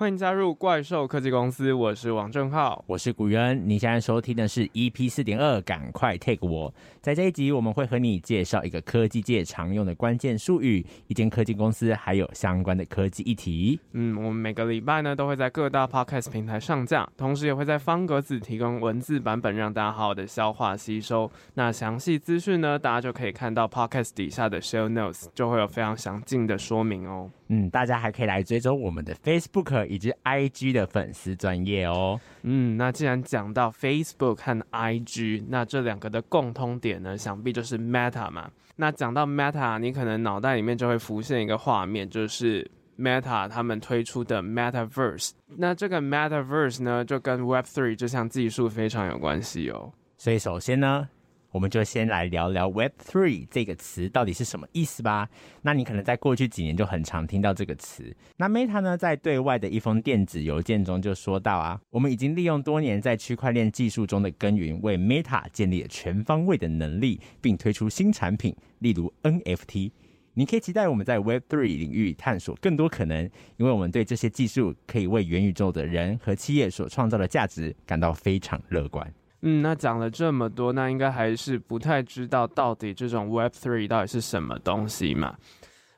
欢迎加入怪兽科技公司，我是王正浩，我是古元。你现在收听的是 EP 四点二，赶快 take 我。在这一集，我们会和你介绍一个科技界常用的关键术语，一间科技公司，还有相关的科技议题。嗯，我们每个礼拜呢都会在各大 podcast 平台上架，同时也会在方格子提供文字版本，让大家好好的消化吸收。那详细资讯呢，大家就可以看到 podcast 底下的 show notes，就会有非常详尽的说明哦。嗯，大家还可以来追踪我们的 Facebook 以及 IG 的粉丝专业哦。嗯，那既然讲到 Facebook 和 IG，那这两个的共通点呢，想必就是 Meta 嘛。那讲到 Meta，你可能脑袋里面就会浮现一个画面，就是 Meta 他们推出的 Metaverse。那这个 Metaverse 呢，就跟 Web3 这项技术非常有关系哦。所以首先呢，我们就先来聊聊 Web3 这个词到底是什么意思吧。那你可能在过去几年就很常听到这个词。那 Meta 呢，在对外的一封电子邮件中就说到啊，我们已经利用多年在区块链技术中的耕耘，为 Meta 建立了全方位的能力，并推出新产品，例如 NFT。你可以期待我们在 Web3 领域探索更多可能，因为我们对这些技术可以为元宇宙的人和企业所创造的价值感到非常乐观。嗯，那讲了这么多，那应该还是不太知道到底这种 Web3 到底是什么东西嘛？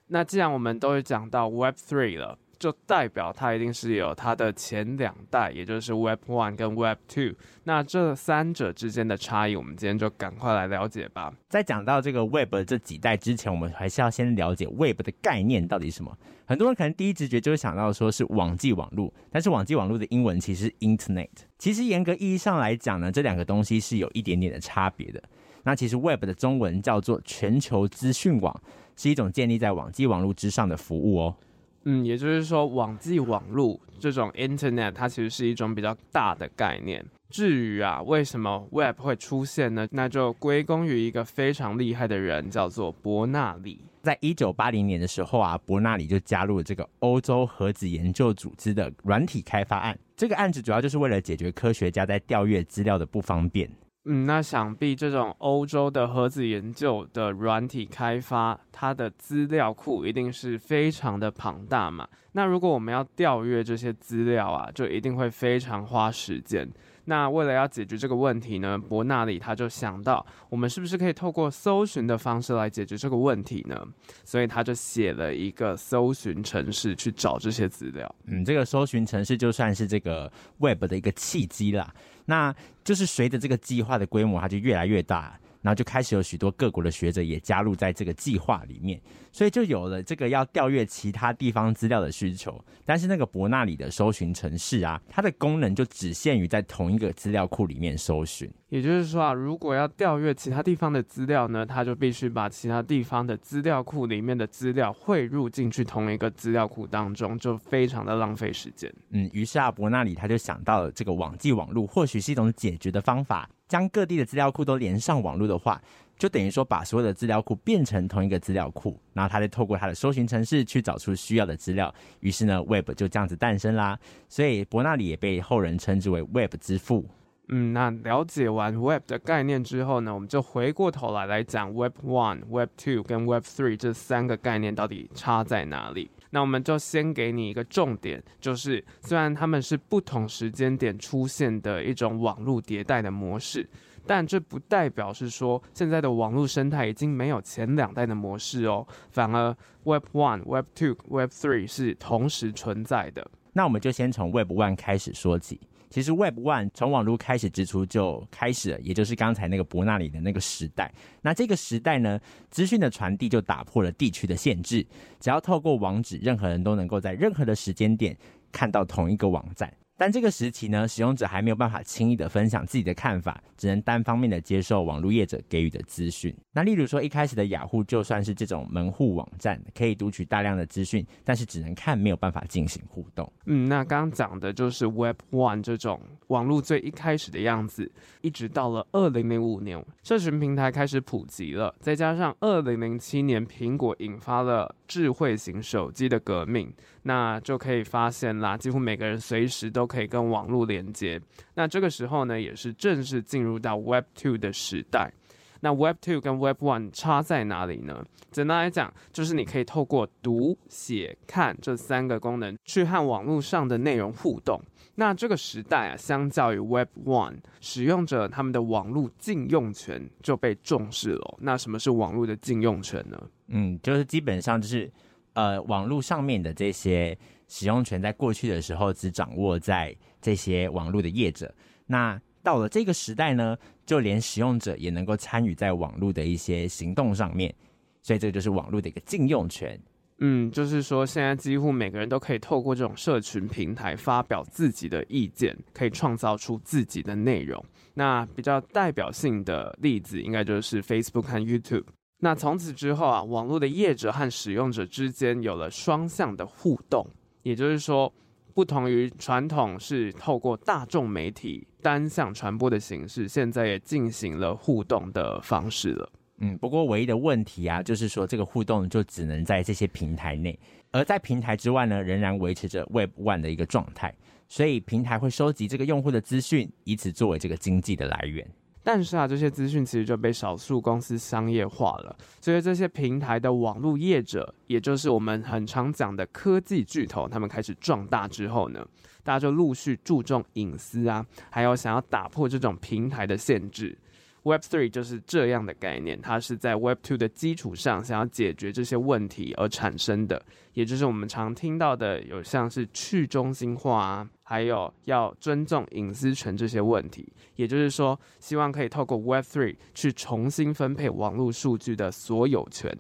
那既然我们都讲到 Web3 了。就代表它一定是有它的前两代，也就是 Web One 跟 Web Two。那这三者之间的差异，我们今天就赶快来了解吧。在讲到这个 Web 这几代之前，我们还是要先了解 Web 的概念到底是什么。很多人可能第一直觉就会想到说是网际网络，但是网际网络的英文其实是 Internet。其实严格意义上来讲呢，这两个东西是有一点点的差别的。那其实 Web 的中文叫做全球资讯网，是一种建立在网际网络之上的服务哦。嗯，也就是说，网际网络这种 Internet，它其实是一种比较大的概念。至于啊，为什么 Web 会出现呢？那就归功于一个非常厉害的人，叫做伯纳里。在一九八零年的时候啊，伯纳里就加入了这个欧洲核子研究组织的软体开发案。这个案子主要就是为了解决科学家在调阅资料的不方便。嗯，那想必这种欧洲的核子研究的软体开发，它的资料库一定是非常的庞大嘛。那如果我们要调阅这些资料啊，就一定会非常花时间。那为了要解决这个问题呢，伯纳里他就想到，我们是不是可以透过搜寻的方式来解决这个问题呢？所以他就写了一个搜寻程式去找这些资料。嗯，这个搜寻程式就算是这个 Web 的一个契机啦。那就是随着这个计划的规模，它就越来越大。然后就开始有许多各国的学者也加入在这个计划里面，所以就有了这个要调阅其他地方资料的需求。但是那个伯纳里的搜寻程式啊，它的功能就只限于在同一个资料库里面搜寻。也就是说啊，如果要调阅其他地方的资料呢，它就必须把其他地方的资料库里面的资料汇入进去同一个资料库当中，就非常的浪费时间。嗯，于是啊，伯纳里他就想到了这个网际网络或许是一种解决的方法。将各地的资料库都连上网络的话，就等于说把所有的资料库变成同一个资料库，然后他再透过他的搜寻程式去找出需要的资料。于是呢，Web 就这样子诞生啦。所以伯纳里也被后人称之为 Web 之父。嗯，那了解完 Web 的概念之后呢，我们就回过头来来讲 Web One、Web Two 跟 Web Three 这三个概念到底差在哪里。那我们就先给你一个重点，就是虽然他们是不同时间点出现的一种网络迭代的模式，但这不代表是说现在的网络生态已经没有前两代的模式哦，反而 Web One、Web Two、Web Three 是同时存在的。那我们就先从 Web One 开始说起。其实 Web One 从网络开始之初就开始了，也就是刚才那个伯纳里的那个时代。那这个时代呢，资讯的传递就打破了地区的限制，只要透过网址，任何人都能够在任何的时间点看到同一个网站。但这个时期呢，使用者还没有办法轻易的分享自己的看法，只能单方面的接受网络业者给予的资讯。那例如说，一开始的雅虎就算是这种门户网站，可以读取大量的资讯，但是只能看，没有办法进行互动。嗯，那刚刚讲的就是 Web One 这种网络最一开始的样子，一直到了二零零五年，社群平台开始普及了，再加上二零零七年苹果引发了智慧型手机的革命，那就可以发现啦，几乎每个人随时都可以跟网络连接。那这个时候呢，也是正式进入到 Web Two 的时代。那 Web Two 跟 Web One 差在哪里呢？简单来讲，就是你可以透过读、写、看这三个功能去和网络上的内容互动。那这个时代啊，相较于 Web One，使用者他们的网络禁用权就被重视了。那什么是网络的禁用权呢？嗯，就是基本上就是呃，网络上面的这些使用权，在过去的时候只掌握在这些网络的业者。那到了这个时代呢，就连使用者也能够参与在网络的一些行动上面，所以这就是网络的一个禁用权。嗯，就是说，现在几乎每个人都可以透过这种社群平台发表自己的意见，可以创造出自己的内容。那比较代表性的例子，应该就是 Facebook 和 YouTube。那从此之后啊，网络的业者和使用者之间有了双向的互动，也就是说，不同于传统是透过大众媒体单向传播的形式，现在也进行了互动的方式了。嗯，不过唯一的问题啊，就是说这个互动就只能在这些平台内，而在平台之外呢，仍然维持着 Web One 的一个状态。所以平台会收集这个用户的资讯，以此作为这个经济的来源。但是啊，这些资讯其实就被少数公司商业化了。所以这些平台的网络业者，也就是我们很常讲的科技巨头，他们开始壮大之后呢，大家就陆续注重隐私啊，还有想要打破这种平台的限制。Web Three 就是这样的概念，它是在 Web Two 的基础上想要解决这些问题而产生的，也就是我们常听到的，有像是去中心化啊，还有要尊重隐私权这些问题。也就是说，希望可以透过 Web Three 去重新分配网络数据的所有权。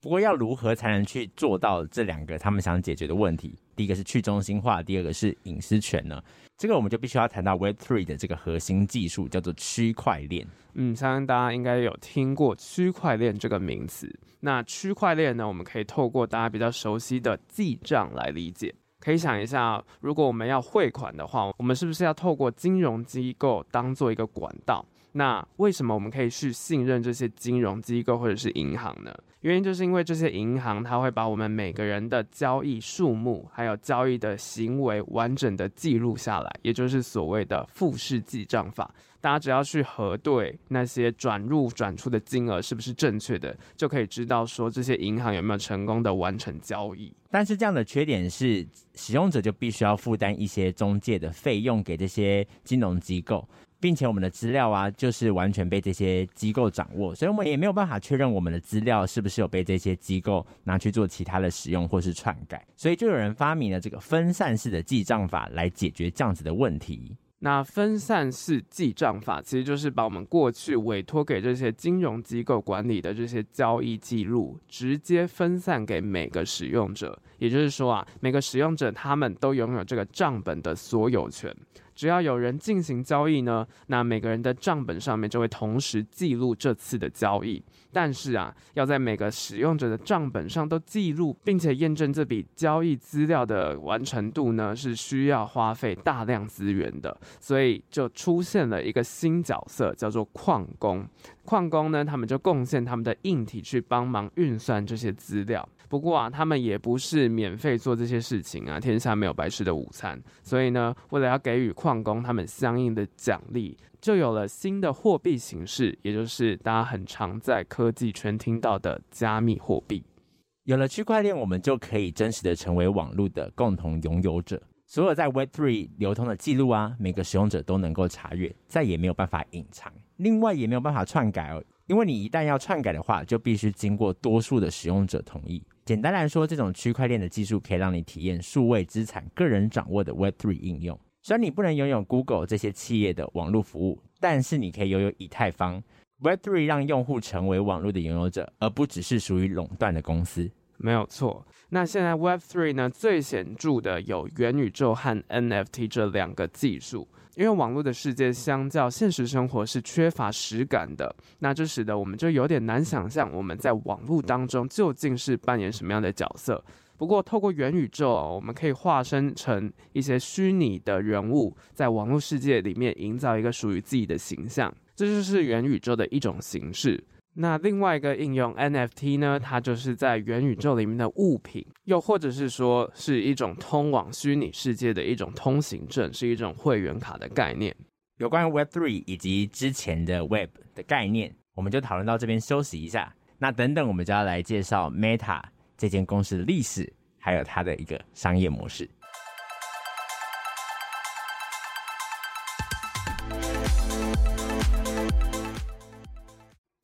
不过，要如何才能去做到这两个他们想解决的问题？第一个是去中心化，第二个是隐私权呢？这个我们就必须要谈到 Web3 的这个核心技术，叫做区块链。嗯，相信大家应该有听过区块链这个名词。那区块链呢，我们可以透过大家比较熟悉的记账来理解。可以想一下，如果我们要汇款的话，我们是不是要透过金融机构当做一个管道？那为什么我们可以去信任这些金融机构或者是银行呢？原因就是因为这些银行，它会把我们每个人的交易数目，还有交易的行为完整的记录下来，也就是所谓的复式记账法。大家只要去核对那些转入转出的金额是不是正确的，就可以知道说这些银行有没有成功的完成交易。但是这样的缺点是，使用者就必须要负担一些中介的费用给这些金融机构。并且我们的资料啊，就是完全被这些机构掌握，所以我们也没有办法确认我们的资料是不是有被这些机构拿去做其他的使用或是篡改。所以就有人发明了这个分散式的记账法来解决这样子的问题。那分散式记账法其实就是把我们过去委托给这些金融机构管理的这些交易记录，直接分散给每个使用者。也就是说啊，每个使用者他们都拥有这个账本的所有权。只要有人进行交易呢，那每个人的账本上面就会同时记录这次的交易。但是啊，要在每个使用者的账本上都记录，并且验证这笔交易资料的完成度呢，是需要花费大量资源的。所以就出现了一个新角色，叫做矿工。矿工呢，他们就贡献他们的硬体去帮忙运算这些资料。不过啊，他们也不是免费做这些事情啊，天下没有白吃的午餐。所以呢，为了要给予矿工他们相应的奖励，就有了新的货币形式，也就是大家很常在科技圈听到的加密货币。有了区块链，我们就可以真实的成为网络的共同拥有者。所有在 Web3 流通的记录啊，每个使用者都能够查阅，再也没有办法隐藏。另外，也没有办法篡改哦。因为你一旦要篡改的话，就必须经过多数的使用者同意。简单来说，这种区块链的技术可以让你体验数位资产个人掌握的 Web3 应用。虽然你不能拥有 Google 这些企业的网络服务，但是你可以拥有以太坊。Web3 让用户成为网络的拥有者，而不只是属于垄断的公司。没有错。那现在 Web3 呢，最显著的有元宇宙和 NFT 这两个技术。因为网络的世界相较现实生活是缺乏实感的，那这使得我们就有点难想象我们在网络当中究竟是扮演什么样的角色。不过透过元宇宙，我们可以化身成一些虚拟的人物，在网络世界里面营造一个属于自己的形象，这就是元宇宙的一种形式。那另外一个应用 NFT 呢，它就是在元宇宙里面的物品，又或者是说是一种通往虚拟世界的一种通行证，是一种会员卡的概念。有关于 Web Three 以及之前的 Web 的概念，我们就讨论到这边休息一下。那等等，我们就要来介绍 Meta 这间公司的历史，还有它的一个商业模式。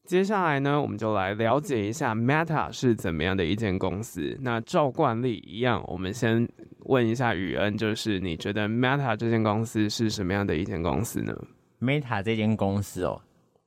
接下来呢，我们就来了解一下 Meta 是怎么样的一间公司。那照惯例一样，我们先问一下宇恩，就是你觉得 Meta 这间公司是什么样的一间公司呢？Meta 这间公司哦，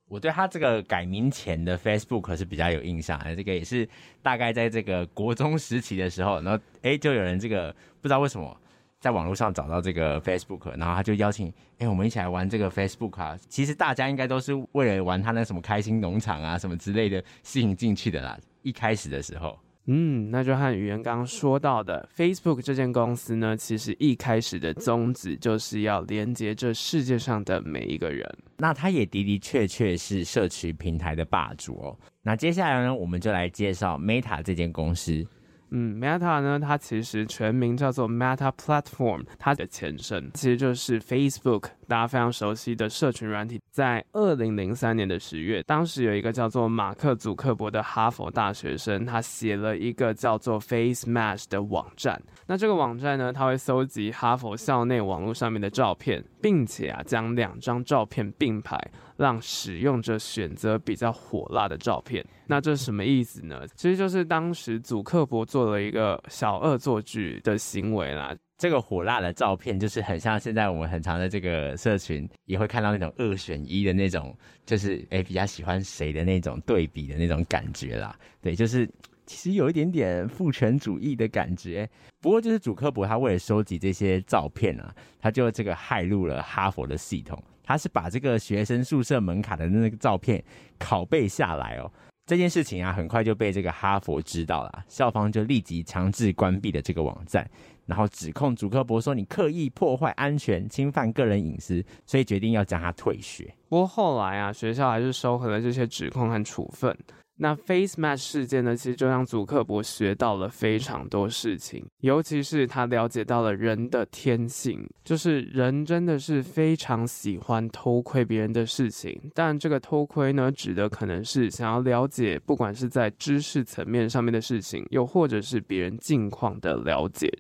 我对它这个改名前的 Facebook 是比较有印象的。这个也是大概在这个国中时期的时候，然后哎，就有人这个不知道为什么。在网络上找到这个 Facebook，然后他就邀请，哎，我们一起来玩这个 Facebook 啊。其实大家应该都是为了玩他那什么开心农场啊什么之类的吸引进去的啦。一开始的时候，嗯，那就和语言刚刚说到的 Facebook 这间公司呢，其实一开始的宗旨就是要连接这世界上的每一个人。那它也的的确确是社区平台的霸主哦。那接下来呢，我们就来介绍 Meta 这间公司。嗯，Meta 呢，它其实全名叫做 Meta Platform，它的前身其实就是 Facebook，大家非常熟悉的社群软体。在二零零三年的十月，当时有一个叫做马克·祖克伯的哈佛大学生，他写了一个叫做 FaceMash 的网站。那这个网站呢，它会搜集哈佛校内网络上面的照片，并且啊，将两张照片并排。让使用者选择比较火辣的照片，那这是什么意思呢？其实就是当时祖克伯做了一个小恶作剧的行为啦。这个火辣的照片就是很像现在我们很常的这个社群也会看到那种二选一的那种，就是诶比较喜欢谁的那种对比的那种感觉啦。对，就是其实有一点点父权主义的感觉。不过就是祖克伯他为了收集这些照片啊，他就这个害入了哈佛的系统。他是把这个学生宿舍门卡的那个照片拷贝下来哦，这件事情啊，很快就被这个哈佛知道了，校方就立即强制关闭了这个网站，然后指控祖克伯说，你刻意破坏安全、侵犯个人隐私，所以决定要将他退学。不过后来啊，学校还是收回了这些指控和处分。那 FaceMatch 事件呢，其实就让祖克伯学到了非常多事情，尤其是他了解到了人的天性，就是人真的是非常喜欢偷窥别人的事情。但这个偷窥呢，指的可能是想要了解，不管是在知识层面上面的事情，又或者是别人近况的了解。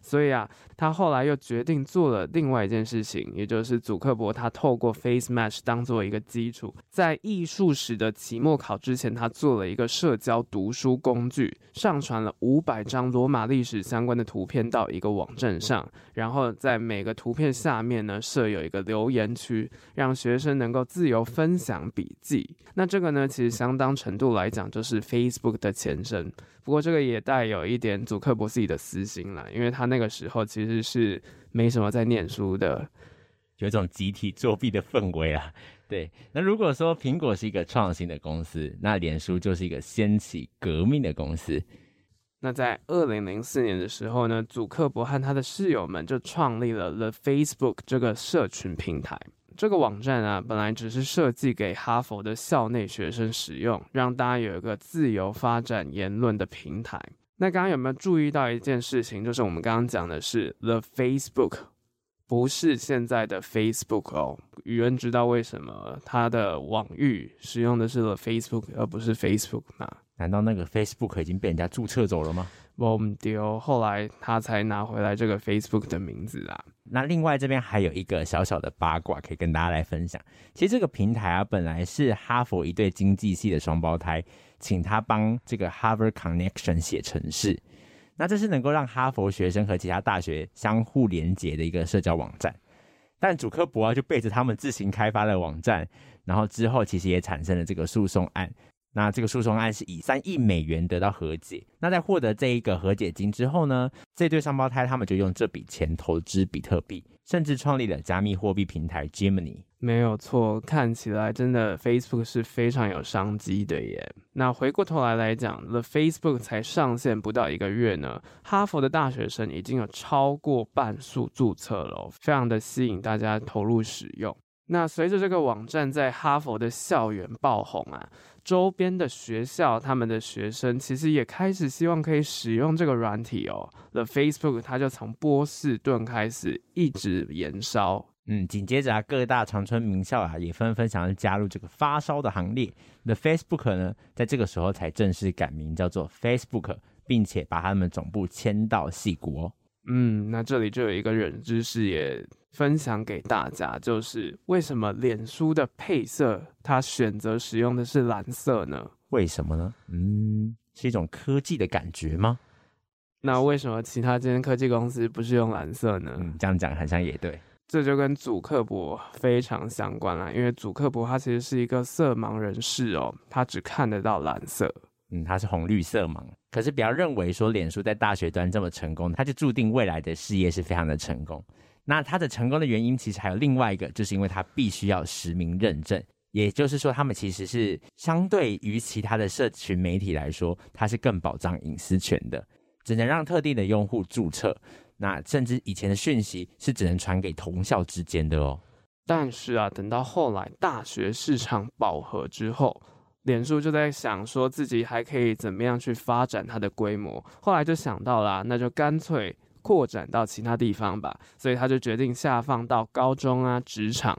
所以啊，他后来又决定做了另外一件事情，也就是祖克伯他透过 FaceMatch 当做一个基础，在艺术史的期末考之前，他做了一个社交读书工具，上传了五百张罗马历史相关的图片到一个网站上，然后在每个图片下面呢设有一个留言区，让学生能够自由分享笔记。那这个呢，其实相当程度来讲，就是 Facebook 的前身。不过这个也带有一点祖克伯自己的私心啦，因为他那个时候其实是没什么在念书的，有一种集体作弊的氛围啊。对，那如果说苹果是一个创新的公司，那脸书就是一个掀起革命的公司。那在二零零四年的时候呢，祖克伯和他的室友们就创立了 The Facebook 这个社群平台。这个网站啊，本来只是设计给哈佛的校内学生使用，让大家有一个自由发展言论的平台。那刚刚有没有注意到一件事情？就是我们刚刚讲的是 The Facebook，不是现在的 Facebook 哦。宇恩知道为什么他的网域使用的是 The Facebook 而不是 Facebook 吗？难道那个 Facebook 已经被人家注册走了吗？我们丢，后来他才拿回来这个 Facebook 的名字啊。那另外这边还有一个小小的八卦可以跟大家来分享。其实这个平台啊，本来是哈佛一对经济系的双胞胎，请他帮这个 Harvard Connection 写程式。那这是能够让哈佛学生和其他大学相互连接的一个社交网站。但主科博啊，就背着他们自行开发的网站，然后之后其实也产生了这个诉讼案。那这个诉讼案是以三亿美元得到和解。那在获得这一个和解金之后呢，这对双胞胎他们就用这笔钱投资比特币，甚至创立了加密货币平台 Gemini。没有错，看起来真的 Facebook 是非常有商机的耶。那回过头来来讲，The Facebook 才上线不到一个月呢，哈佛的大学生已经有超过半数注册了，非常的吸引大家投入使用。那随着这个网站在哈佛的校园爆红啊。周边的学校，他们的学生其实也开始希望可以使用这个软体哦。The Facebook 它就从波士顿开始，一直延烧，嗯，紧接着啊，各大长春名校啊也纷纷想要加入这个发烧的行列。The Facebook 呢，在这个时候才正式改名叫做 Facebook，并且把他们总部迁到矽谷哦。嗯，那这里就有一个冷知识也分享给大家，就是为什么脸书的配色它选择使用的是蓝色呢？为什么呢？嗯，是一种科技的感觉吗？那为什么其他这间科技公司不是用蓝色呢？嗯，这样讲好像也对。这就跟祖克伯非常相关啦，因为祖克伯他其实是一个色盲人士哦，他只看得到蓝色，嗯，他是红绿色盲。可是不要认为说脸书在大学端这么成功，他就注定未来的事业是非常的成功。那他的成功的原因其实还有另外一个，就是因为他必须要实名认证，也就是说，他们其实是相对于其他的社群媒体来说，它是更保障隐私权的，只能让特定的用户注册。那甚至以前的讯息是只能传给同校之间的哦。但是啊，等到后来大学市场饱和之后，脸书就在想说自己还可以怎么样去发展它的规模。后来就想到了，那就干脆扩展到其他地方吧。所以他就决定下放到高中啊、职场，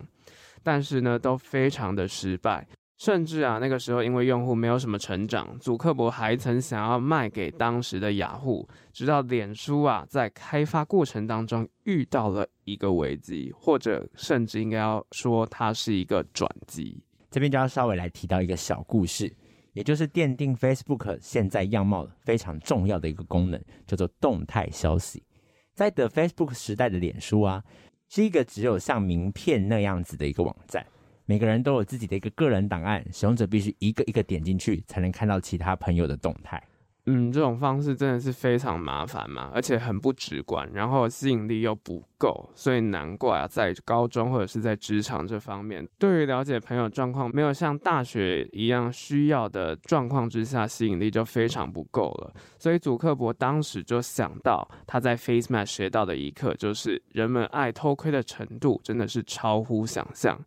但是呢，都非常的失败。甚至啊，那个时候因为用户没有什么成长，祖克伯还曾想要卖给当时的雅虎，直到脸书啊在开发过程当中遇到了一个危机，或者甚至应该要说它是一个转机。这边就要稍微来提到一个小故事，也就是奠定 Facebook 现在样貌非常重要的一个功能，叫做动态消息。在 The Facebook 时代的脸书啊，是一个只有像名片那样子的一个网站。每个人都有自己的一个个人档案，使用者必须一个一个点进去，才能看到其他朋友的动态。嗯，这种方式真的是非常麻烦嘛，而且很不直观，然后吸引力又不够，所以难怪啊，在高中或者是在职场这方面，对于了解朋友状况没有像大学一样需要的状况之下，吸引力就非常不够了。所以祖克伯当时就想到，他在 FaceMath 学到的一课，就是人们爱偷窥的程度真的是超乎想象。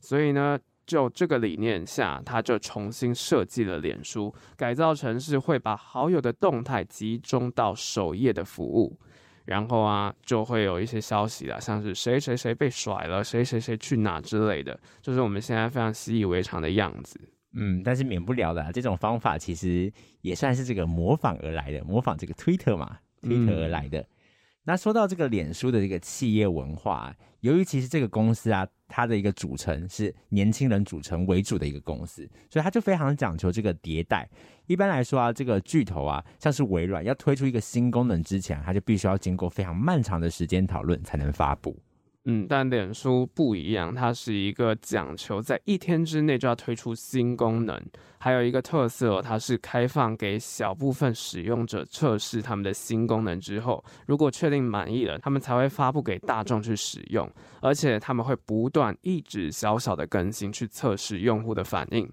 所以呢，就这个理念下，他就重新设计了脸书，改造成是会把好友的动态集中到首页的服务，然后啊，就会有一些消息啦，像是谁谁谁被甩了，谁谁谁去哪之类的，就是我们现在非常习以为常的样子。嗯，但是免不了的，这种方法其实也算是这个模仿而来的，模仿这个 Twitter 嘛，Twitter 而来的。那说到这个脸书的这个企业文化，由于其实这个公司啊，它的一个组成是年轻人组成为主的一个公司，所以它就非常讲求这个迭代。一般来说啊，这个巨头啊，像是微软要推出一个新功能之前，它就必须要经过非常漫长的时间讨论才能发布。嗯，但脸书不一样，它是一个讲求在一天之内就要推出新功能，还有一个特色，它是开放给小部分使用者测试他们的新功能之后，如果确定满意了，他们才会发布给大众去使用，而且他们会不断一直小小的更新去测试用户的反应。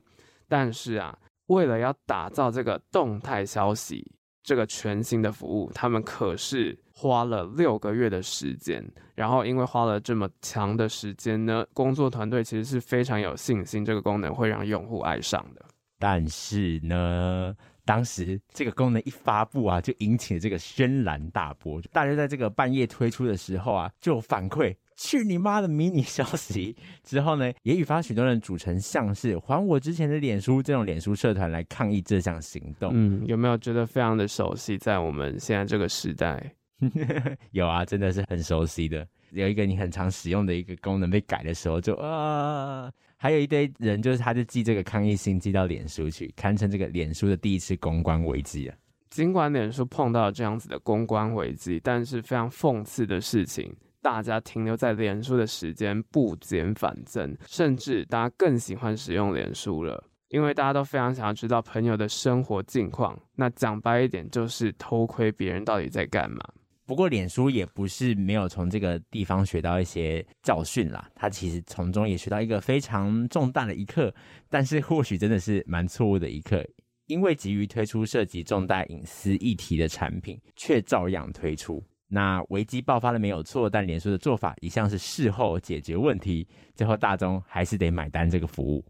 但是啊，为了要打造这个动态消息这个全新的服务，他们可是。花了六个月的时间，然后因为花了这么长的时间呢，工作团队其实是非常有信心这个功能会让用户爱上的。但是呢，当时这个功能一发布啊，就引起了这个轩然大波。大家在这个半夜推出的时候啊，就反馈去你妈的迷你消息。之后呢，也引发许多人组成像是还我之前的脸书这种脸书社团来抗议这项行动。嗯，有没有觉得非常的熟悉？在我们现在这个时代。有啊，真的是很熟悉的。有一个你很常使用的一个功能被改的时候就，就啊，还有一堆人就是他就寄这个抗议信寄到脸书去，堪称这个脸书的第一次公关危机啊。尽管脸书碰到了这样子的公关危机，但是非常讽刺的事情，大家停留在脸书的时间不减反增，甚至大家更喜欢使用脸书了，因为大家都非常想要知道朋友的生活近况。那讲白一点，就是偷窥别人到底在干嘛。不过，脸书也不是没有从这个地方学到一些教训啦。他其实从中也学到一个非常重大的一课，但是或许真的是蛮错误的一课，因为急于推出涉及重大隐私议题的产品，却照样推出。那危机爆发了没有错，但脸书的做法一向是事后解决问题，最后大众还是得买单这个服务。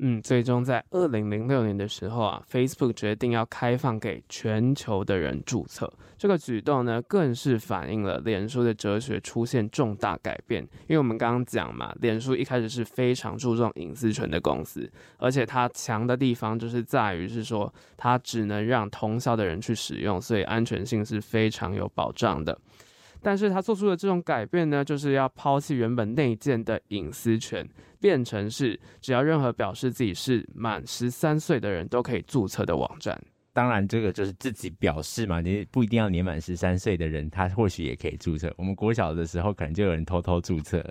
嗯，最终在二零零六年的时候啊，Facebook 决定要开放给全球的人注册。这个举动呢，更是反映了脸书的哲学出现重大改变。因为我们刚刚讲嘛，脸书一开始是非常注重隐私权的公司，而且它强的地方就是在于是说，它只能让同校的人去使用，所以安全性是非常有保障的。但是他做出的这种改变呢，就是要抛弃原本内建的隐私权，变成是只要任何表示自己是满十三岁的人都可以注册的网站。当然，这个就是自己表示嘛，你不一定要年满十三岁的人，他或许也可以注册。我们国小的时候，可能就有人偷偷注册。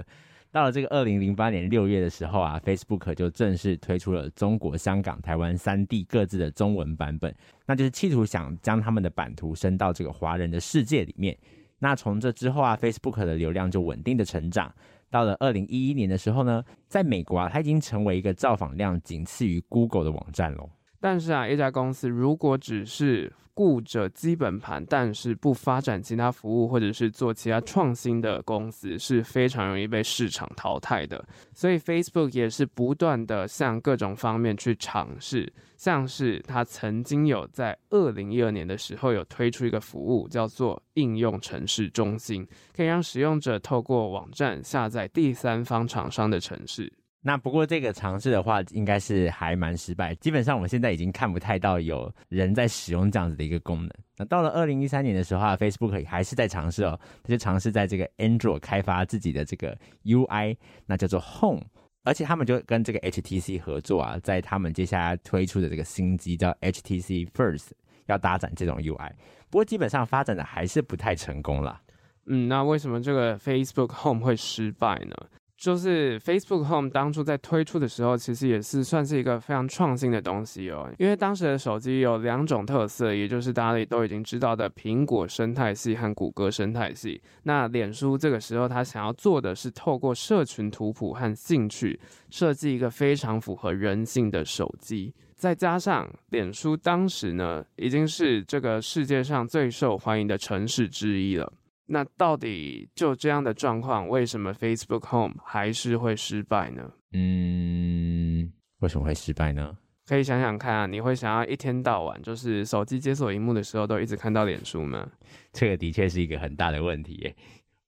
到了这个二零零八年六月的时候啊，Facebook 就正式推出了中国、香港、台湾三地各自的中文版本，那就是企图想将他们的版图伸到这个华人的世界里面。那从这之后啊，Facebook 的流量就稳定的成长。到了二零一一年的时候呢，在美国啊，它已经成为一个造访量仅次于 Google 的网站了。但是啊，一家公司如果只是顾着基本盘，但是不发展其他服务或者是做其他创新的公司，是非常容易被市场淘汰的。所以 Facebook 也是不断的向各种方面去尝试，像是它曾经有在二零一二年的时候有推出一个服务，叫做应用城市中心，可以让使用者透过网站下载第三方厂商的城市。那不过这个尝试的话，应该是还蛮失败。基本上我们现在已经看不太到有人在使用这样子的一个功能。那到了二零一三年的时候啊，Facebook 还是在尝试哦，他就尝试在这个 Android 开发自己的这个 UI，那叫做 Home，而且他们就跟这个 HTC 合作啊，在他们接下来推出的这个新机叫 HTC First，要搭载这种 UI。不过基本上发展的还是不太成功了。嗯，那为什么这个 Facebook Home 会失败呢？就是 Facebook Home 当初在推出的时候，其实也是算是一个非常创新的东西哦。因为当时的手机有两种特色，也就是大家都已经知道的苹果生态系和谷歌生态系。那脸书这个时候，他想要做的是透过社群图谱和兴趣，设计一个非常符合人性的手机。再加上脸书当时呢，已经是这个世界上最受欢迎的城市之一了。那到底就这样的状况，为什么 Facebook Home 还是会失败呢？嗯，为什么会失败呢？可以想想看啊，你会想要一天到晚就是手机解锁荧幕的时候都一直看到脸书吗？这个的确是一个很大的问题耶。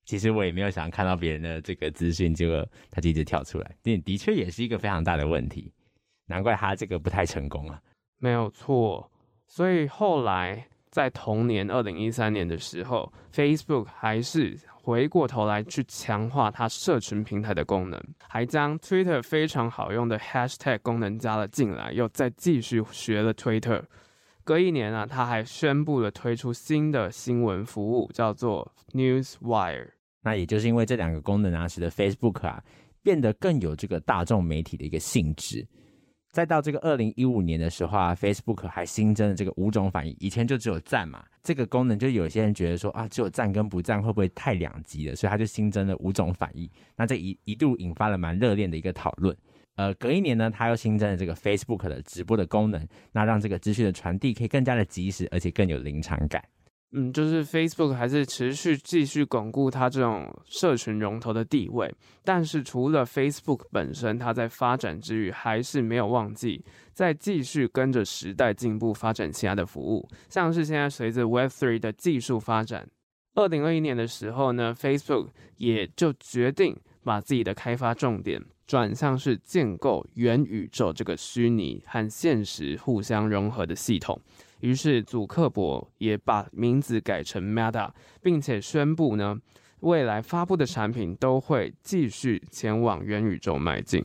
其实我也没有想看到别人的这个资讯，结果它就一直跳出来，这的确也是一个非常大的问题。难怪它这个不太成功啊。没有错，所以后来。在同年二零一三年的时候，Facebook 还是回过头来去强化它社群平台的功能，还将 Twitter 非常好用的 Hashtag 功能加了进来，又再继续学了 Twitter。隔一年啊，他还宣布了推出新的新闻服务，叫做 Newswire。那也就是因为这两个功能啊，使得 Facebook 啊变得更有这个大众媒体的一个性质。再到这个二零一五年的时候啊，Facebook 还新增了这个五种反应，以前就只有赞嘛，这个功能就有些人觉得说啊，只有赞跟不赞会不会太两极了，所以他就新增了五种反应。那这一一度引发了蛮热烈的一个讨论。呃，隔一年呢，他又新增了这个 Facebook 的直播的功能，那让这个资讯的传递可以更加的及时，而且更有临场感。嗯，就是 Facebook 还是持续继续巩固它这种社群龙头的地位，但是除了 Facebook 本身，它在发展之余，还是没有忘记再继续跟着时代进步发展其他的服务，像是现在随着 Web3 的技术发展，二零二一年的时候呢，Facebook 也就决定把自己的开发重点转向是建构元宇宙这个虚拟和现实互相融合的系统。于是，祖克伯也把名字改成 Meta，并且宣布呢，未来发布的产品都会继续前往元宇宙迈进。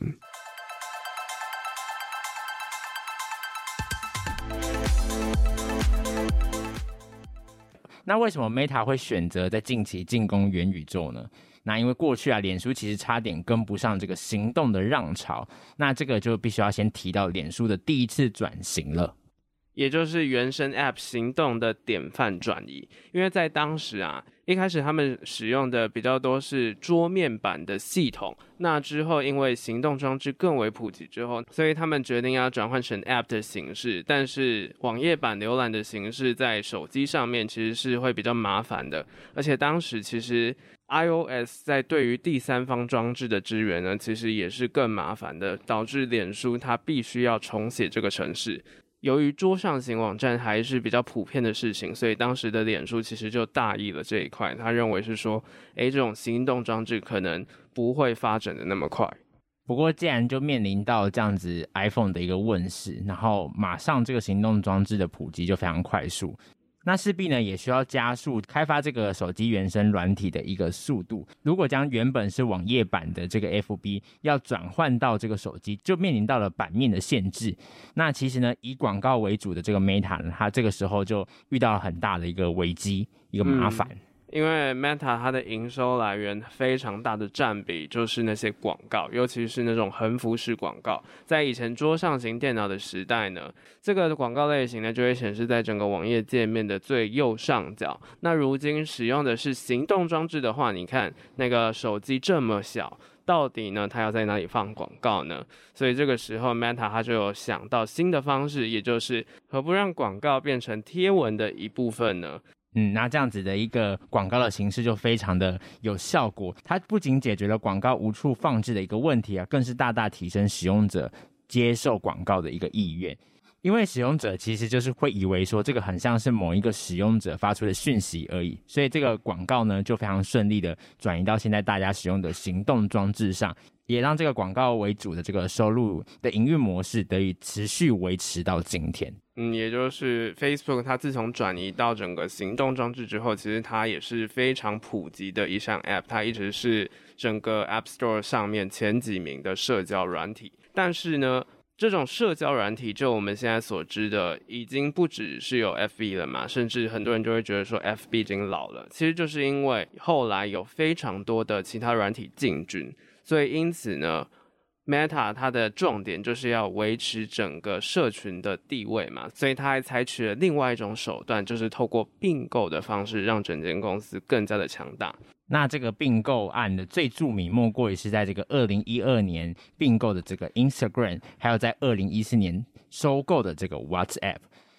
那为什么 Meta 会选择在近期进攻元宇宙呢？那因为过去啊，脸书其实差点跟不上这个行动的浪潮，那这个就必须要先提到脸书的第一次转型了。也就是原生 App 行动的典范转移，因为在当时啊，一开始他们使用的比较多是桌面版的系统，那之后因为行动装置更为普及之后，所以他们决定要转换成 App 的形式。但是网页版浏览的形式在手机上面其实是会比较麻烦的，而且当时其实 iOS 在对于第三方装置的支援呢，其实也是更麻烦的，导致脸书它必须要重写这个程式。由于桌上型网站还是比较普遍的事情，所以当时的脸书其实就大意了这一块。他认为是说，诶，这种行动装置可能不会发展的那么快。不过，既然就面临到这样子 iPhone 的一个问世，然后马上这个行动装置的普及就非常快速。那势必呢，也需要加速开发这个手机原生软体的一个速度。如果将原本是网页版的这个 FB 要转换到这个手机，就面临到了版面的限制。那其实呢，以广告为主的这个 Meta 呢，它这个时候就遇到了很大的一个危机，一个麻烦。嗯因为 Meta 它的营收来源非常大的占比就是那些广告，尤其是那种横幅式广告。在以前桌上型电脑的时代呢，这个广告类型呢就会显示在整个网页界面的最右上角。那如今使用的是行动装置的话，你看那个手机这么小，到底呢它要在哪里放广告呢？所以这个时候 Meta 它就有想到新的方式，也就是何不让广告变成贴文的一部分呢？嗯，那这样子的一个广告的形式就非常的有效果。它不仅解决了广告无处放置的一个问题啊，更是大大提升使用者接受广告的一个意愿。因为使用者其实就是会以为说这个很像是某一个使用者发出的讯息而已，所以这个广告呢就非常顺利的转移到现在大家使用的行动装置上，也让这个广告为主的这个收入的营运模式得以持续维持到今天。嗯，也就是 Facebook 它自从转移到整个行动装置之后，其实它也是非常普及的一项 App，它一直是整个 App Store 上面前几名的社交软体。但是呢，这种社交软体，就我们现在所知的，已经不只是有 FB 了嘛，甚至很多人就会觉得说 FB 已经老了。其实就是因为后来有非常多的其他软体进军，所以因此呢。Meta 它的重点就是要维持整个社群的地位嘛，所以它还采取了另外一种手段，就是透过并购的方式，让整间公司更加的强大。那这个并购案的最著名，莫过于是在这个二零一二年并购的这个 Instagram，还有在二零一四年收购的这个 WhatsApp。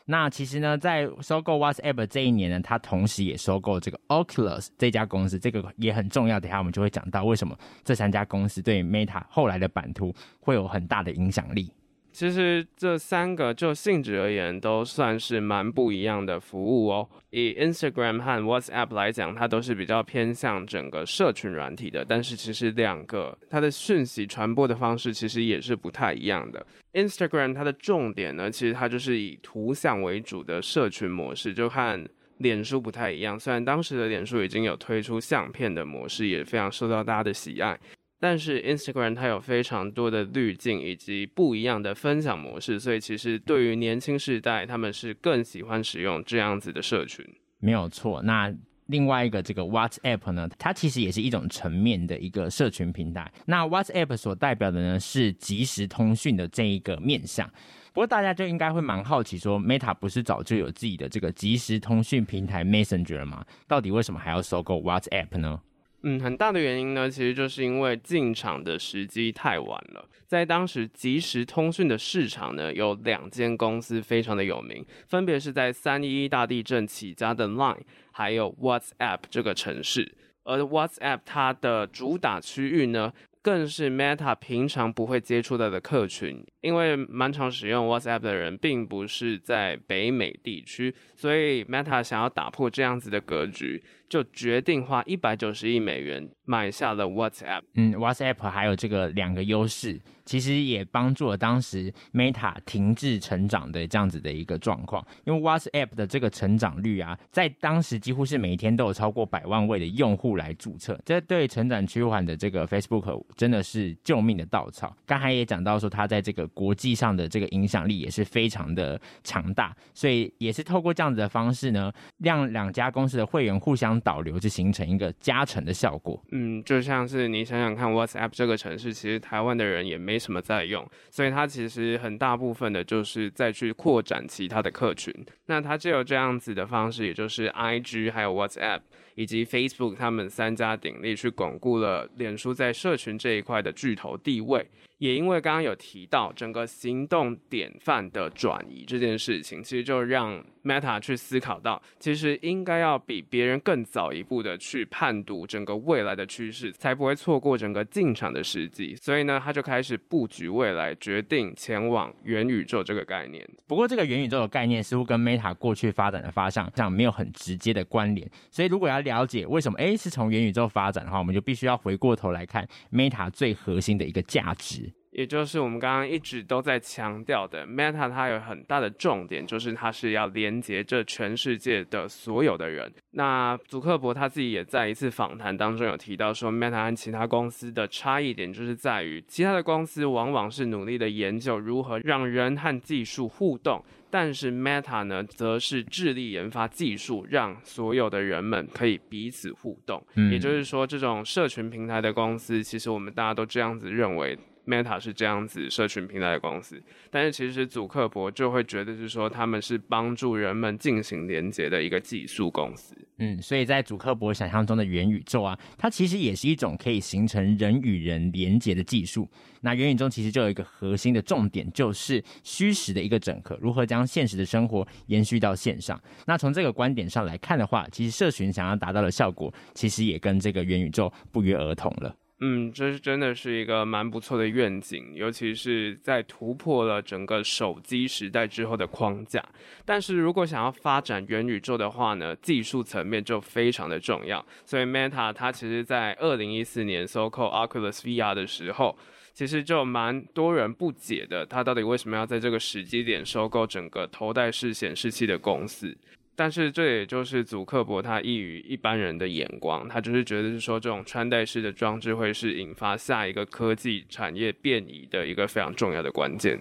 那其实呢，在收购 WhatsApp 这一年呢，它同时也收购这个 Oculus 这家公司，这个也很重要。等下我们就会讲到为什么这三家公司对 Meta 后来的版图会有很大的影响力。其实这三个就性质而言，都算是蛮不一样的服务哦。以 Instagram 和 WhatsApp 来讲，它都是比较偏向整个社群软体的，但是其实两个它的讯息传播的方式其实也是不太一样的。Instagram 它的重点呢，其实它就是以图像为主的社群模式，就和脸书不太一样。虽然当时的脸书已经有推出相片的模式，也非常受到大家的喜爱。但是 Instagram 它有非常多的滤镜以及不一样的分享模式，所以其实对于年轻世代，他们是更喜欢使用这样子的社群。没有错。那另外一个这个 WhatsApp 呢，它其实也是一种层面的一个社群平台。那 WhatsApp 所代表的呢是即时通讯的这一个面向。不过大家就应该会蛮好奇说，Meta 不是早就有自己的这个即时通讯平台 Messenger 吗？到底为什么还要收购 WhatsApp 呢？嗯，很大的原因呢，其实就是因为进场的时机太晚了。在当时即时通讯的市场呢，有两间公司非常的有名，分别是在三一大地震起家的 Line，还有 WhatsApp 这个城市。而 WhatsApp 它的主打区域呢，更是 Meta 平常不会接触到的客群，因为蛮常使用 WhatsApp 的人并不是在北美地区，所以 Meta 想要打破这样子的格局。就决定花一百九十亿美元买下了 WhatsApp。嗯，WhatsApp 还有这个两个优势，其实也帮助了当时 Meta 停滞成长的这样子的一个状况。因为 WhatsApp 的这个成长率啊，在当时几乎是每天都有超过百万位的用户来注册，这对成长趋缓的这个 Facebook 真的是救命的稻草。刚才也讲到说，它在这个国际上的这个影响力也是非常的强大，所以也是透过这样子的方式呢，让两家公司的会员互相。导流就形成一个加成的效果。嗯，就像是你想想看，WhatsApp 这个城市，其实台湾的人也没什么在用，所以它其实很大部分的就是再去扩展其他的客群。那它就有这样子的方式，也就是 IG 还有 WhatsApp 以及 Facebook 他们三家鼎力，去巩固了脸书在社群这一块的巨头地位。也因为刚刚有提到整个行动典范的转移这件事情，其实就让 Meta 去思考到，其实应该要比别人更早一步的去判读整个未来的趋势，才不会错过整个进场的时机。所以呢，他就开始布局未来，决定前往元宇宙这个概念。不过，这个元宇宙的概念似乎跟 Meta 过去发展的方向上没有很直接的关联。所以，如果要了解为什么 A 是从元宇宙发展的话，我们就必须要回过头来看 Meta 最核心的一个价值。也就是我们刚刚一直都在强调的，Meta 它有很大的重点，就是它是要连接这全世界的所有的人。那祖克伯他自己也在一次访谈当中有提到说，Meta 和其他公司的差异点就是在于，其他的公司往往是努力的研究如何让人和技术互动，但是 Meta 呢，则是致力研发技术，让所有的人们可以彼此互动。嗯，也就是说，这种社群平台的公司，其实我们大家都这样子认为。Meta 是这样子社群平台的公司，但是其实祖克伯就会觉得是说他们是帮助人们进行连接的一个技术公司。嗯，所以在祖克伯想象中的元宇宙啊，它其实也是一种可以形成人与人连接的技术。那元宇宙其实就有一个核心的重点，就是虚实的一个整合，如何将现实的生活延续到线上。那从这个观点上来看的话，其实社群想要达到的效果，其实也跟这个元宇宙不约而同了。嗯，这是真的是一个蛮不错的愿景，尤其是在突破了整个手机时代之后的框架。但是如果想要发展元宇宙的话呢，技术层面就非常的重要。所以 Meta 它其实在二零一四年收购 Oculus VR 的时候，其实就蛮多人不解的，它到底为什么要在这个时机点收购整个头戴式显示器的公司？但是这也就是祖克伯他异于一般人的眼光，他就是觉得是说这种穿戴式的装置会是引发下一个科技产业变异的一个非常重要的关键。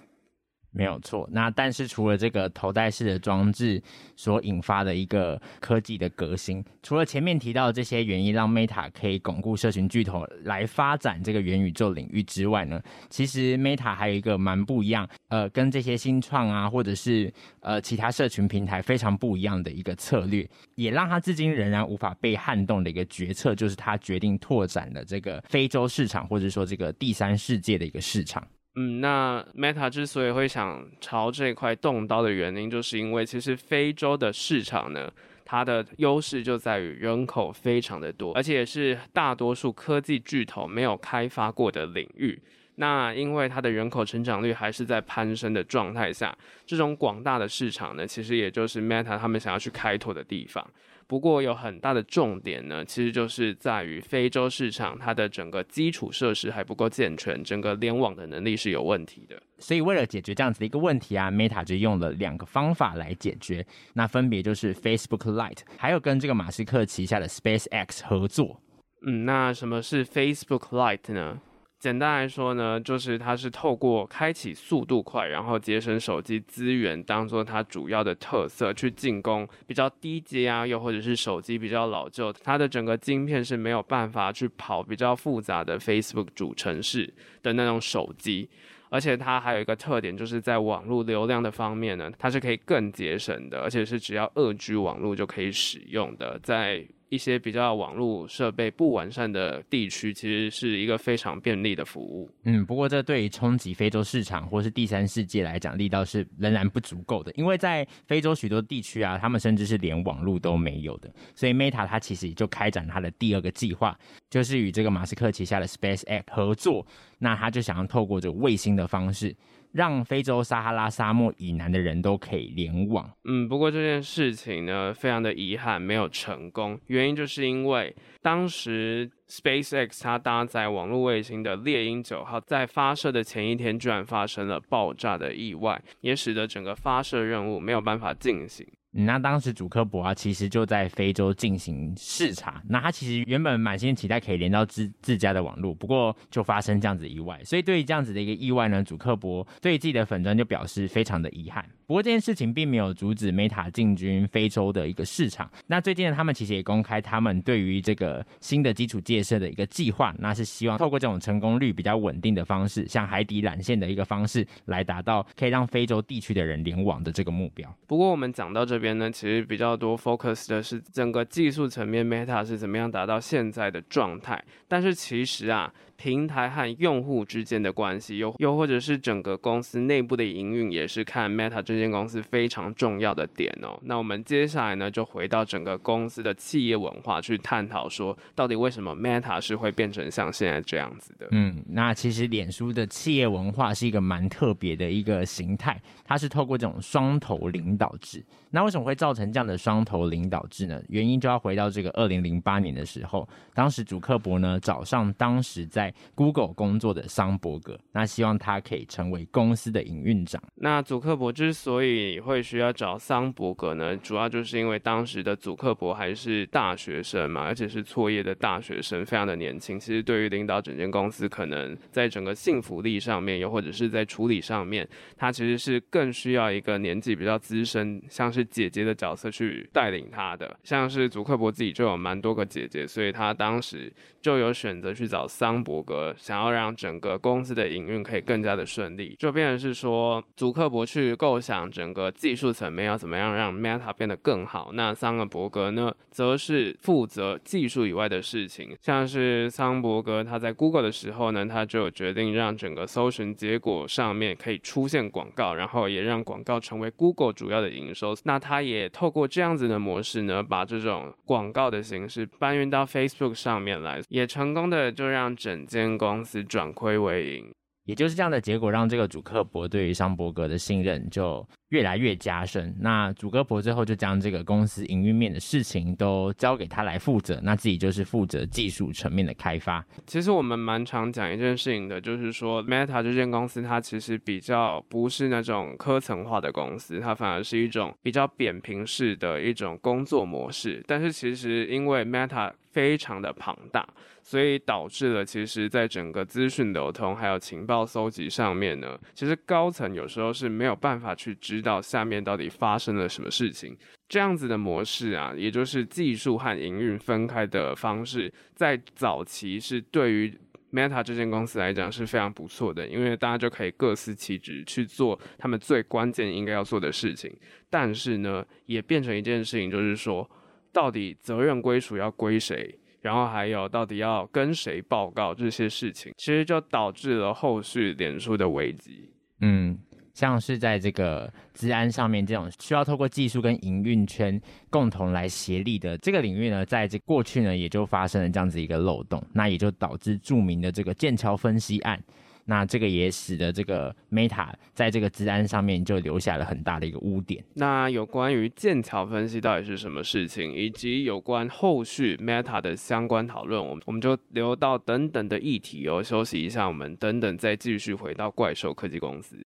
没有错，那但是除了这个头戴式的装置所引发的一个科技的革新，除了前面提到的这些原因让 Meta 可以巩固社群巨头来发展这个元宇宙领域之外呢，其实 Meta 还有一个蛮不一样，呃，跟这些新创啊或者是呃其他社群平台非常不一样的一个策略，也让他至今仍然无法被撼动的一个决策，就是他决定拓展了这个非洲市场，或者说这个第三世界的一个市场。嗯，那 Meta 之所以会想朝这块动刀的原因，就是因为其实非洲的市场呢，它的优势就在于人口非常的多，而且也是大多数科技巨头没有开发过的领域。那因为它的人口成长率还是在攀升的状态下，这种广大的市场呢，其实也就是 Meta 他们想要去开拓的地方。不过有很大的重点呢，其实就是在于非洲市场，它的整个基础设施还不够健全，整个联网的能力是有问题的。所以为了解决这样子的一个问题啊，Meta 就用了两个方法来解决，那分别就是 Facebook Lite，还有跟这个马斯克旗下的 SpaceX 合作。嗯，那什么是 Facebook Lite 呢？简单来说呢，就是它是透过开启速度快，然后节省手机资源，当做它主要的特色去进攻比较低阶啊，又或者是手机比较老旧，它的整个晶片是没有办法去跑比较复杂的 Facebook 主城市的那种手机，而且它还有一个特点，就是在网络流量的方面呢，它是可以更节省的，而且是只要二 G 网络就可以使用的，在一些比较网络设备不完善的地区，其实是一个非常便利的服务。嗯，不过这对于冲击非洲市场或是第三世界来讲，力道是仍然不足够的。因为在非洲许多地区啊，他们甚至是连网络都没有的。所以 Meta 它其实就开展它的第二个计划，就是与这个马斯克旗下的 SpaceX 合作。那他就想要透过这卫星的方式。让非洲撒哈拉沙漠以南的人都可以联网。嗯，不过这件事情呢，非常的遗憾，没有成功。原因就是因为当时 SpaceX 它搭载网络卫星的猎鹰九号在发射的前一天，居然发生了爆炸的意外，也使得整个发射任务没有办法进行。那当时祖克博啊，其实就在非洲进行视察。那他其实原本满心期待可以连到自自家的网络，不过就发生这样子意外。所以对于这样子的一个意外呢，祖克博对自己的粉砖就表示非常的遗憾。不过这件事情并没有阻止 Meta 进军非洲的一个市场。那最近呢，他们其实也公开他们对于这个新的基础建设的一个计划，那是希望透过这种成功率比较稳定的方式，像海底缆线的一个方式，来达到可以让非洲地区的人联网的这个目标。不过我们讲到这边。边呢，其实比较多 focus 的是整个技术层面，Meta 是怎么样达到现在的状态。但是其实啊，平台和用户之间的关系，又又或者是整个公司内部的营运，也是看 Meta 这间公司非常重要的点哦。那我们接下来呢，就回到整个公司的企业文化去探讨，说到底为什么 Meta 是会变成像现在这样子的？嗯，那其实脸书的企业文化是一个蛮特别的一个形态，它是透过这种双头领导制。那为什么会造成这样的双头领导制呢？原因就要回到这个二零零八年的时候，当时祖克伯呢找上当时在 Google 工作的桑伯格，那希望他可以成为公司的营运长。那祖克伯之所以会需要找桑伯格呢，主要就是因为当时的祖克伯还是大学生嘛，而且是辍业的大学生，非常的年轻。其实对于领导整间公司，可能在整个幸福力上面，又或者是在处理上面，他其实是更需要一个年纪比较资深，像是。姐姐的角色去带领他的，像是祖克伯自己就有蛮多个姐姐，所以他当时就有选择去找桑伯格，想要让整个公司的营运可以更加的顺利。就变成是说，祖克伯去构想整个技术层面要怎么样让 Meta 变得更好，那桑格伯格呢，则是负责技术以外的事情。像是桑伯格他在 Google 的时候呢，他就决定让整个搜寻结果上面可以出现广告，然后也让广告成为 Google 主要的营收。那他也透过这样子的模式呢，把这种广告的形式搬运到 Facebook 上面来，也成功的就让整间公司转亏为盈。也就是这样的结果，让这个主克伯对于桑伯格的信任就越来越加深。那祖克伯最后就将这个公司营运面的事情都交给他来负责，那自己就是负责技术层面的开发。其实我们蛮常讲一件事情的，就是说 Meta 这间公司它其实比较不是那种科层化的公司，它反而是一种比较扁平式的一种工作模式。但是其实因为 Meta 非常的庞大，所以导致了其实在整个资讯流通还有情报搜集上面呢，其实高层有时候是没有办法去知知道下面到底发生了什么事情。这样子的模式啊，也就是技术和营运分开的方式，在早期是对于 Meta 这间公司来讲是非常不错的，因为大家就可以各司其职去做他们最关键应该要做的事情。但是呢，也变成一件事情，就是说。到底责任归属要归谁？然后还有到底要跟谁报告这些事情，其实就导致了后续脸书的危机。嗯，像是在这个治安上面，这种需要透过技术跟营运圈共同来协力的这个领域呢，在这过去呢，也就发生了这样子一个漏洞，那也就导致著名的这个剑桥分析案。那这个也使得这个 Meta 在这个治安上面就留下了很大的一个污点。那有关于剑桥分析到底是什么事情，以及有关后续 Meta 的相关讨论，我们我们就留到等等的议题哦。休息一下，我们等等再继续回到怪兽科技公司。